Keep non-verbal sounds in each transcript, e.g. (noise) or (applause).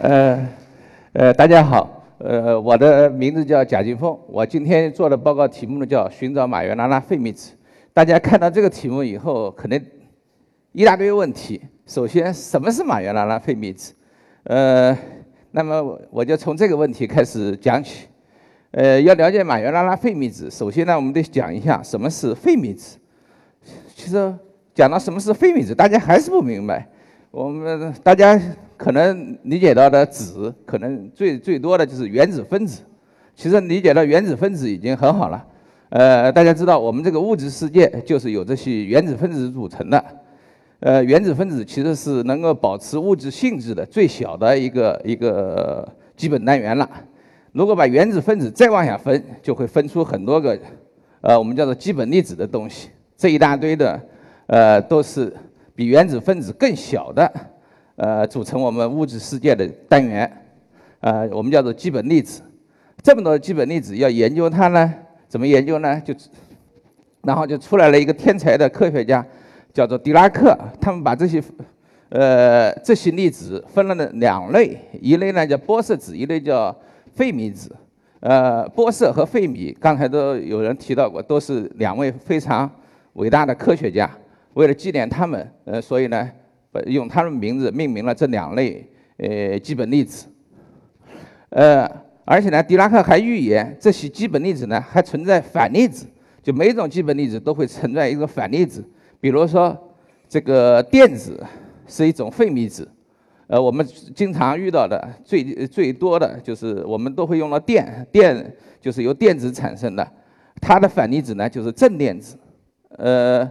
呃，呃，大家好，呃，我的名字叫贾金凤，我今天做的报告题目呢叫寻找马约拉拉费米子。大家看到这个题目以后，可能一大堆问题。首先，什么是马约拉拉费米子？呃，那么我就从这个问题开始讲起。呃，要了解马约拉拉费米子，首先呢，我们得讲一下什么是费米子。其实讲到什么是费米子，大家还是不明白。我们大家可能理解到的子，可能最最多的就是原子分子。其实理解到原子分子已经很好了。呃，大家知道我们这个物质世界就是由这些原子分子组成的。呃，原子分子其实是能够保持物质性质的最小的一个一个基本单元了。如果把原子分子再往下分，就会分出很多个，呃，我们叫做基本粒子的东西。这一大堆的，呃，都是。比原子分子更小的，呃，组成我们物质世界的单元，呃，我们叫做基本粒子。这么多基本粒子要研究它呢？怎么研究呢？就，然后就出来了一个天才的科学家，叫做狄拉克。他们把这些，呃，这些粒子分了两类，一类呢叫玻色子，一类叫费米子。呃，玻色和费米，刚才都有人提到过，都是两位非常伟大的科学家。为了纪念他们，呃，所以呢，用他们名字命名了这两类呃基本粒子。呃，而且呢，狄拉克还预言这些基本粒子呢还存在反粒子，就每种基本粒子都会存在一个反粒子。比如说，这个电子是一种费米子，呃，我们经常遇到的最最多的就是我们都会用到电，电就是由电子产生的，它的反粒子呢就是正电子，呃。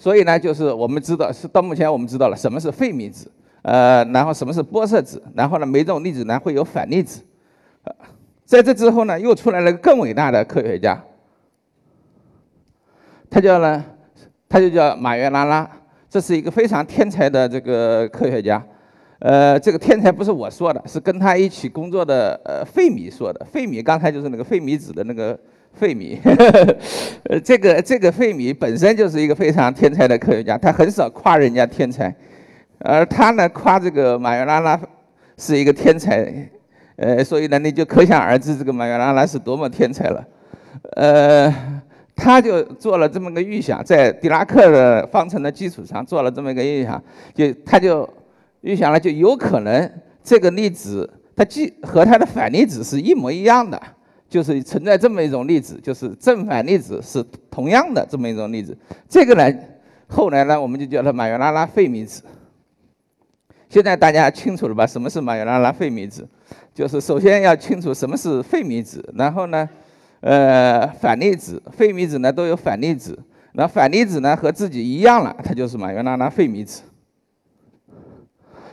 所以呢，就是我们知道是到目前我们知道了什么是费米子，呃，然后什么是玻色子，然后呢，每种粒子呢会有反粒子。在这之后呢，又出来了个更伟大的科学家，他叫呢，他就叫马约拉拉，这是一个非常天才的这个科学家。呃，这个天才不是我说的，是跟他一起工作的呃费米说的。费米刚才就是那个费米子的那个。费米，(laughs) 呃，这个这个费米本身就是一个非常天才的科学家，他很少夸人家天才，而他呢夸这个马约拉拉是一个天才，呃，所以呢你就可想而知这个马约拉拉是多么天才了，呃，他就做了这么个预想，在狄拉克的方程的基础上做了这么一个预想，就他就预想了，就有可能这个粒子它既和它的反粒子是一模一样的。就是存在这么一种粒子，就是正反粒子是同样的这么一种粒子。这个呢，后来呢，我们就叫它马约拉拉费米子。现在大家清楚了吧？什么是马约拉拉费米子？就是首先要清楚什么是费米子，然后呢，呃，反粒子、费米子呢都有反粒子，那反粒子呢和自己一样了，它就是马约拉拉费米子。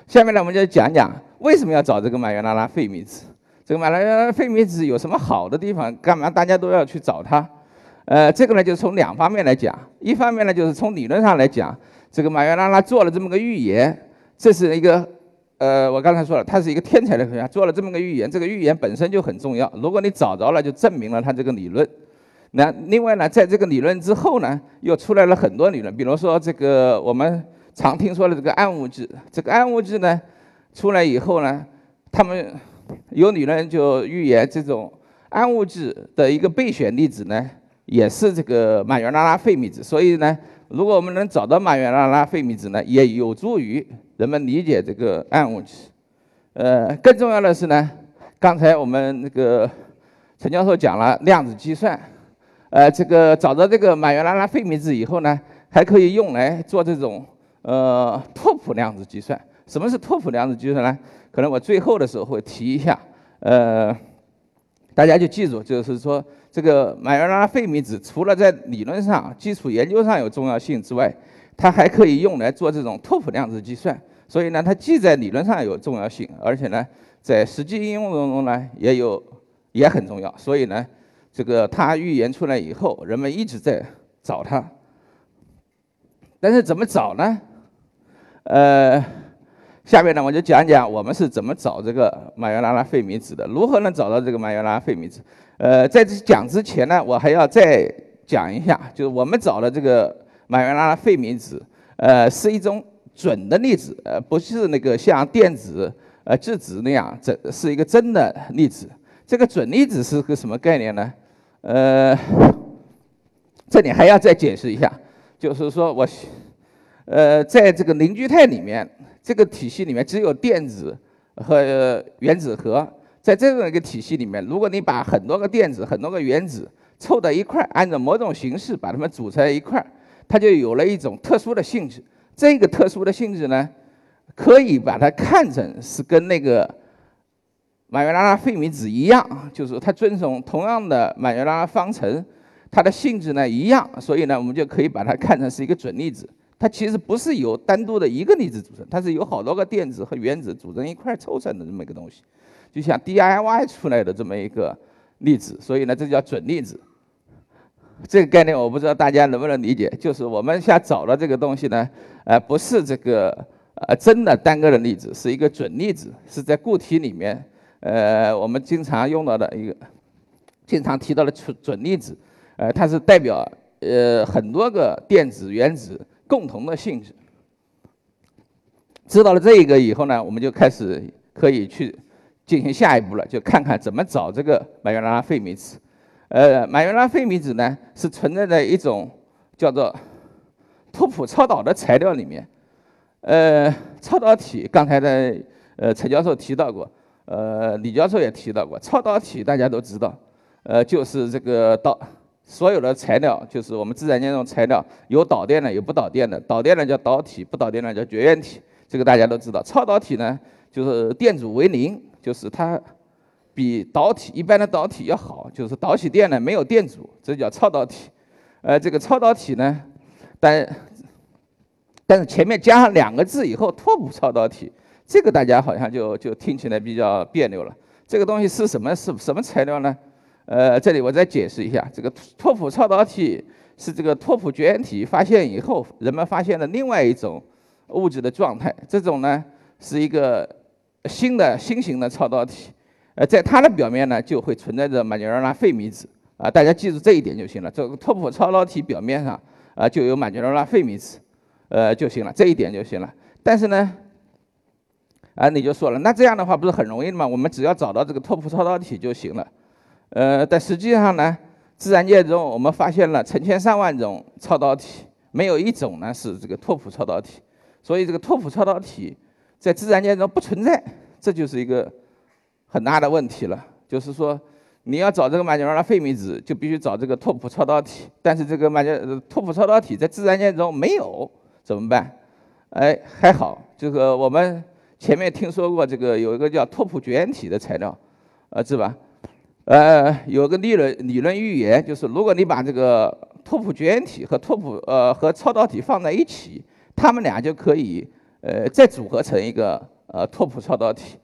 下面呢，我们就讲讲为什么要找这个马约拉拉费米子。这个马来拉费米子有什么好的地方？干嘛大家都要去找它？呃，这个呢，就从两方面来讲。一方面呢，就是从理论上来讲，这个马约拉拉做了这么个预言，这是一个，呃，我刚才说了，他是一个天才的科学家，做了这么个预言，这个预言本身就很重要。如果你找着了，就证明了他这个理论。那另外呢，在这个理论之后呢，又出来了很多理论，比如说这个我们常听说的这个暗物质，这个暗物质呢，出来以后呢，他们。有理论就预言，这种暗物质的一个备选粒子呢，也是这个马约拉拉费米子。所以呢，如果我们能找到马约拉拉费米子呢，也有助于人们理解这个暗物质。呃，更重要的是呢，刚才我们那个陈教授讲了量子计算，呃，这个找到这个马约拉拉费米子以后呢，还可以用来做这种呃拓扑量子计算。什么是拓扑量子计算呢？可能我最后的时候会提一下，呃，大家就记住，就是说这个马约拉费米子除了在理论上、基础研究上有重要性之外，它还可以用来做这种拓扑量子计算。所以呢，它既在理论上有重要性，而且呢，在实际应用当中呢也有也很重要。所以呢，这个它预言出来以后，人们一直在找它。但是怎么找呢？呃。下面呢，我就讲讲我们是怎么找这个马约拉拉费米子的，如何能找到这个马约拉拉费米子。呃，在这讲之前呢，我还要再讲一下，就是我们找的这个马约拉拉费米子，呃，是一种准的粒子，呃，不是那个像电子、呃质子那样，这是一个真的粒子。这个准粒子是个什么概念呢？呃，这里还要再解释一下，就是说我，呃，在这个凝聚态里面，这个体系里面只有电子和原子核。在这样一个体系里面，如果你把很多个电子、很多个原子凑到一块，按照某种形式把它们组成一块，它就有了一种特殊的性质。这个特殊的性质呢，可以把它看成是跟那个马约拉拉费米子一样，就是它遵从同样的马约拉拉方程，它的性质呢一样，所以呢，我们就可以把它看成是一个准粒子。它其实不是由单独的一个粒子组成，它是由好多个电子和原子组成一块凑成的这么一个东西。就像 DIY 出来的这么一个粒子，所以呢，这叫准粒子。这个概念我不知道大家能不能理解。就是我们想找的这个东西呢，呃，不是这个呃真的单个的粒子，是一个准粒子，是在固体里面，呃，我们经常用到的一个，经常提到的准准粒子，呃，它是代表呃很多个电子原子共同的性质。知道了这一个以后呢，我们就开始可以去。进行下一步了，就看看怎么找这个马约拉拉费米子。呃，马约拉费米子呢是存在在一种叫做拓扑超导的材料里面。呃，超导体刚才的呃陈教授提到过，呃李教授也提到过，超导体大家都知道，呃就是这个导所有的材料就是我们自然界中材料有导电的有不导电的，导电的叫导体，不导电的叫绝缘体，这个大家都知道。超导体呢就是电阻为零。就是它比导体一般的导体要好，就是导起电呢没有电阻，这叫超导体。呃，这个超导体呢，但但是前面加上两个字以后，拓扑超导体，这个大家好像就就听起来比较别扭了。这个东西是什么是什么材料呢？呃，这里我再解释一下，这个拓扑超导体是这个拓扑绝缘体发现以后，人们发现的另外一种物质的状态。这种呢是一个。新的新型的超导体，呃，在它的表面呢，就会存在着马尼拉拉费米子啊，大家记住这一点就行了。这个拓扑超导体表面上啊，就有马尼拉拉费米子，呃，就行了，这一点就行了。但是呢，啊，你就说了，那这样的话不是很容易吗？我们只要找到这个拓扑超导体就行了。呃，但实际上呢，自然界中我们发现了成千上万种超导体，没有一种呢是这个拓扑超导体，所以这个拓扑超导体。在自然界中不存在，这就是一个很大的问题了。就是说，你要找这个马加拉费米子，就必须找这个拓扑超导体。但是这个马加拓扑超导体在自然界中没有，怎么办？哎，还好，这个我们 (laughs) 前面听说过，这个有一个叫拓扑绝缘体的材料，呃，是吧？呃，有个理论理论预言，就是如果你把这个拓扑绝缘体和拓扑呃和超导体放在一起，它们俩就可以。呃，再组合成一个呃拓扑超导体，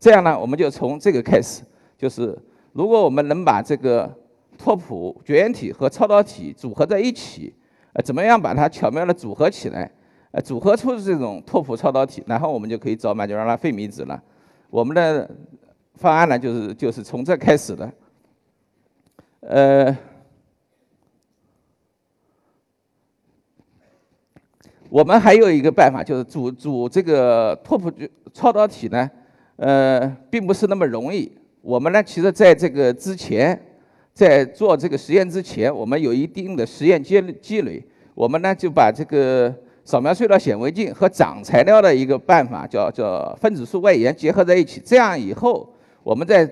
这样呢，我们就从这个开始，就是如果我们能把这个拓扑绝缘体和超导体组合在一起，呃，怎么样把它巧妙的组合起来，呃，组合出这种拓扑超导体，然后我们就可以找马加拉费米子了。我们的方案呢，就是就是从这开始的，呃。我们还有一个办法，就是组组这个拓扑超导体呢，呃，并不是那么容易。我们呢，其实在这个之前，在做这个实验之前，我们有一定的实验积积累。我们呢，就把这个扫描隧道显微镜和长材料的一个办法，叫叫分子束外延结合在一起。这样以后，我们在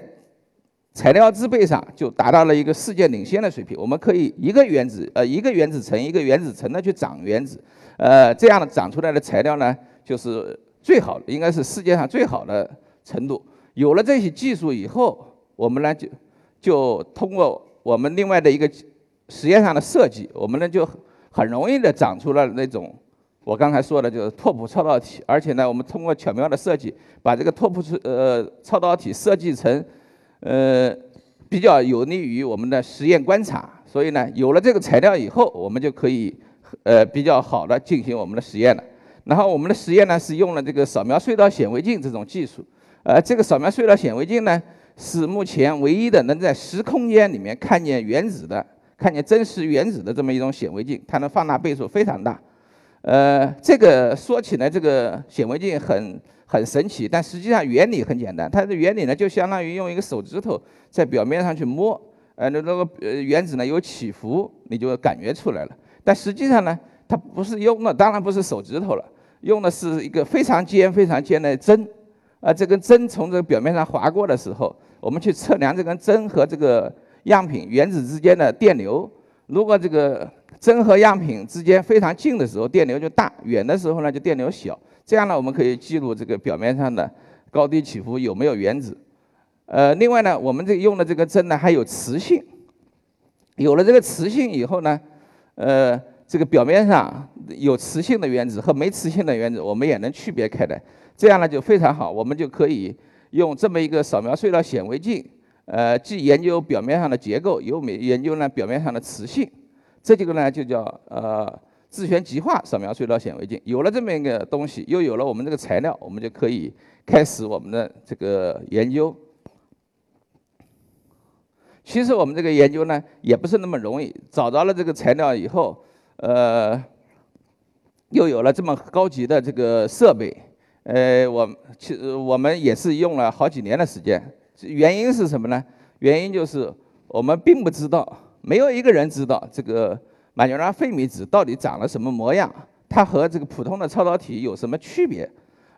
材料制备上就达到了一个世界领先的水平。我们可以一个原子呃一个原子层一个原子层的去长原子。呃，这样的长出来的材料呢，就是最好，应该是世界上最好的程度。有了这些技术以后，我们呢就就通过我们另外的一个实验上的设计，我们呢就很容易的长出了那种我刚才说的，就是拓扑超导体。而且呢，我们通过巧妙的设计，把这个拓扑呃超导体设计成呃比较有利于我们的实验观察。所以呢，有了这个材料以后，我们就可以。呃，比较好的进行我们的实验了。然后我们的实验呢是用了这个扫描隧道显微镜这种技术。呃，这个扫描隧道显微镜呢是目前唯一的能在实空间里面看见原子的、看见真实原子的这么一种显微镜，它的放大倍数非常大。呃，这个说起来这个显微镜很很神奇，但实际上原理很简单。它的原理呢，就相当于用一个手指头在表面上去摸，呃，那那个呃原子呢有起伏，你就感觉出来了。但实际上呢，它不是用的，当然不是手指头了，用的是一个非常尖、非常尖的针。啊，这根针从这个表面上划过的时候，我们去测量这根针和这个样品原子之间的电流。如果这个针和样品之间非常近的时候，电流就大；远的时候呢，就电流小。这样呢，我们可以记录这个表面上的高低起伏有没有原子。呃，另外呢，我们这用的这个针呢还有磁性。有了这个磁性以后呢，呃，这个表面上有磁性的原子和没磁性的原子，我们也能区别开来。这样呢就非常好，我们就可以用这么一个扫描隧道显微镜，呃，既研究表面上的结构，又研究呢表面上的磁性，这几个呢就叫呃自旋极化扫描隧道显微镜。有了这么一个东西，又有了我们这个材料，我们就可以开始我们的这个研究。其实我们这个研究呢也不是那么容易，找到了这个材料以后，呃，又有了这么高级的这个设备。呃，我其实我们也是用了好几年的时间，原因是什么呢？原因就是我们并不知道，没有一个人知道这个马尼拉费米子到底长了什么模样，它和这个普通的超导体有什么区别？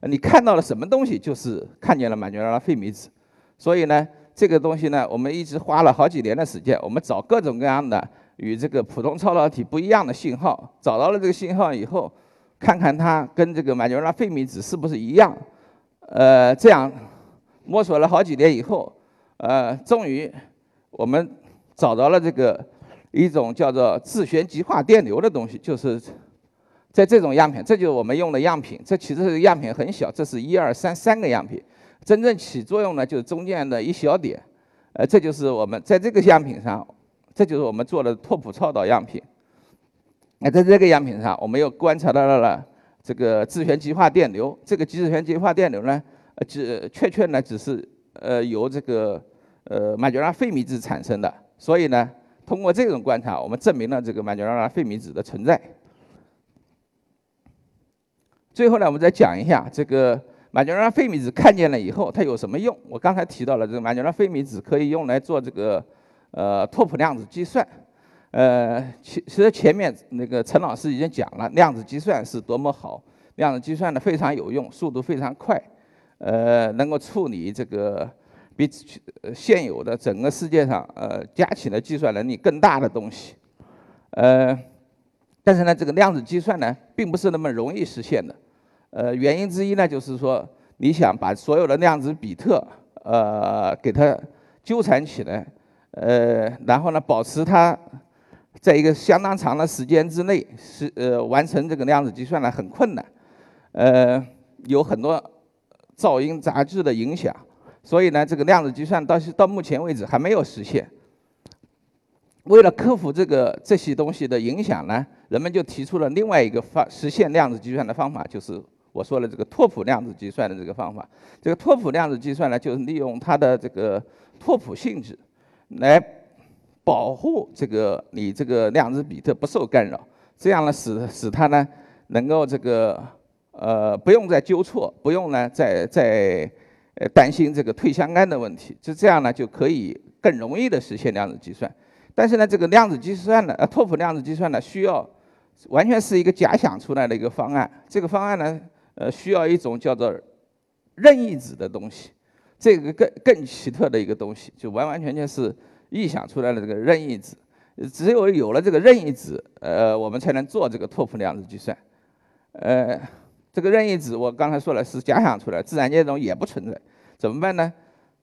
你看到了什么东西，就是看见了马尼拉费米子。所以呢，这个东西呢，我们一直花了好几年的时间，我们找各种各样的与这个普通超导体不一样的信号，找到了这个信号以后。看看它跟这个马尼拉费米子是不是一样？呃，这样摸索了好几年以后，呃，终于我们找到了这个一种叫做自旋极化电流的东西，就是在这种样品，这就是我们用的样品。这其实是样品很小，这是一二三三个样品，真正起作用呢就是中间的一小点。呃，这就是我们在这个样品上，这就是我们做的拓扑超导样品。那在这个样品上，我们又观察到了这个自旋极化电流。这个自旋极化电流呢，呃，只确确呢只是呃由这个呃马吉拉费米子产生的。所以呢，通过这种观察，我们证明了这个马吉拉费米子的存在。最后呢，我们再讲一下这个马吉拉费米子看见了以后它有什么用。我刚才提到了这个马吉拉费米子可以用来做这个呃拓扑量子计算。呃，其其实前面那个陈老师已经讲了，量子计算是多么好，量子计算呢非常有用，速度非常快，呃，能够处理这个比现有的整个世界上呃加起来计算能力更大的东西，呃，但是呢，这个量子计算呢并不是那么容易实现的，呃，原因之一呢就是说，你想把所有的量子比特呃给它纠缠起来，呃，然后呢保持它。在一个相当长的时间之内，是呃完成这个量子计算呢很困难，呃有很多噪音杂质的影响，所以呢这个量子计算到到目前为止还没有实现。为了克服这个这些东西的影响呢，人们就提出了另外一个方实现量子计算的方法，就是我说的这个拓扑量子计算的这个方法。这个拓扑量子计算呢，就是利用它的这个拓扑性质来。保护这个你这个量子比特不受干扰，这样呢使使它呢能够这个呃不用再纠错，不用呢再再呃担心这个退相干的问题，就这样呢就可以更容易的实现量子计算。但是呢这个量子计算呢呃拓扑量子计算呢需要完全是一个假想出来的一个方案，这个方案呢呃需要一种叫做任意子的东西，这个更更奇特的一个东西，就完完全全是。臆想出来的这个任意子，只有有了这个任意子，呃，我们才能做这个拓扑量子计算。呃，这个任意子我刚才说了是假想出来，自然界中也不存在，怎么办呢？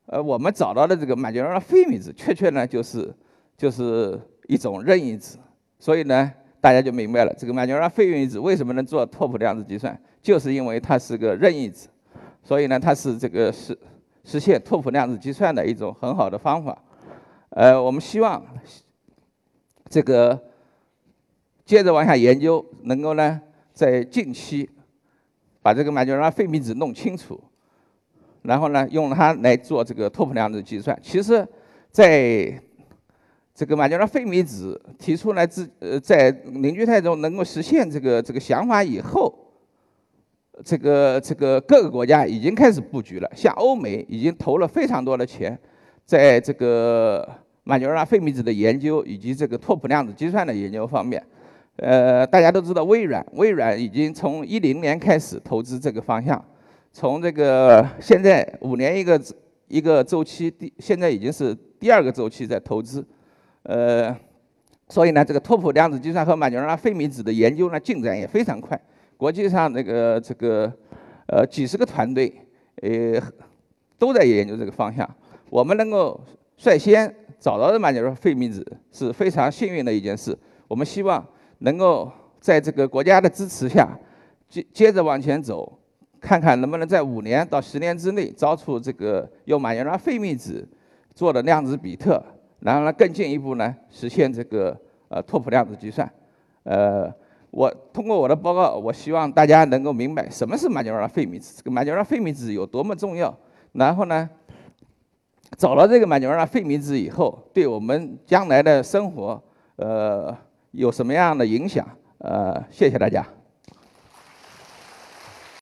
呃，我们找到的这个马吉拉费米子，确确呢就是就是一种任意子，所以呢，大家就明白了，这个马吉拉费米子为什么能做拓扑量子计算，就是因为它是个任意子，所以呢，它是这个实实现拓扑量子计算的一种很好的方法。呃，我们希望这个接着往下研究，能够呢在近期把这个马吉拉费米子弄清楚，然后呢用它来做这个拓扑量子计算。其实，在这个马牛拉费米子提出来之呃，在凝聚态中能够实现这个这个想法以后，这个这个各个国家已经开始布局了，像欧美已经投了非常多的钱，在这个马牛拉费米子的研究以及这个拓扑量子计算的研究方面。呃，大家都知道微软，微软已经从一零年开始投资这个方向，从这个现在五年一个一个周期，第现在已经是第二个周期在投资，呃，所以呢，这个拓扑量子计算和马牛拉费米子的研究呢进展也非常快，国际上那个这个呃几十个团队呃都在研究这个方向，我们能够率先找到的马牛拉费米子是非常幸运的一件事，我们希望。能够在这个国家的支持下，接接着往前走，看看能不能在五年到十年之内造出这个用马尼拉费米子做的量子比特，然后呢更进一步呢实现这个呃拓扑量子计算。呃，我通过我的报告，我希望大家能够明白什么是马尼拉费米子，这个马尼拉费米子有多么重要。然后呢，找了这个马尼拉费米子以后，对我们将来的生活，呃。有什么样的影响？呃，谢谢大家。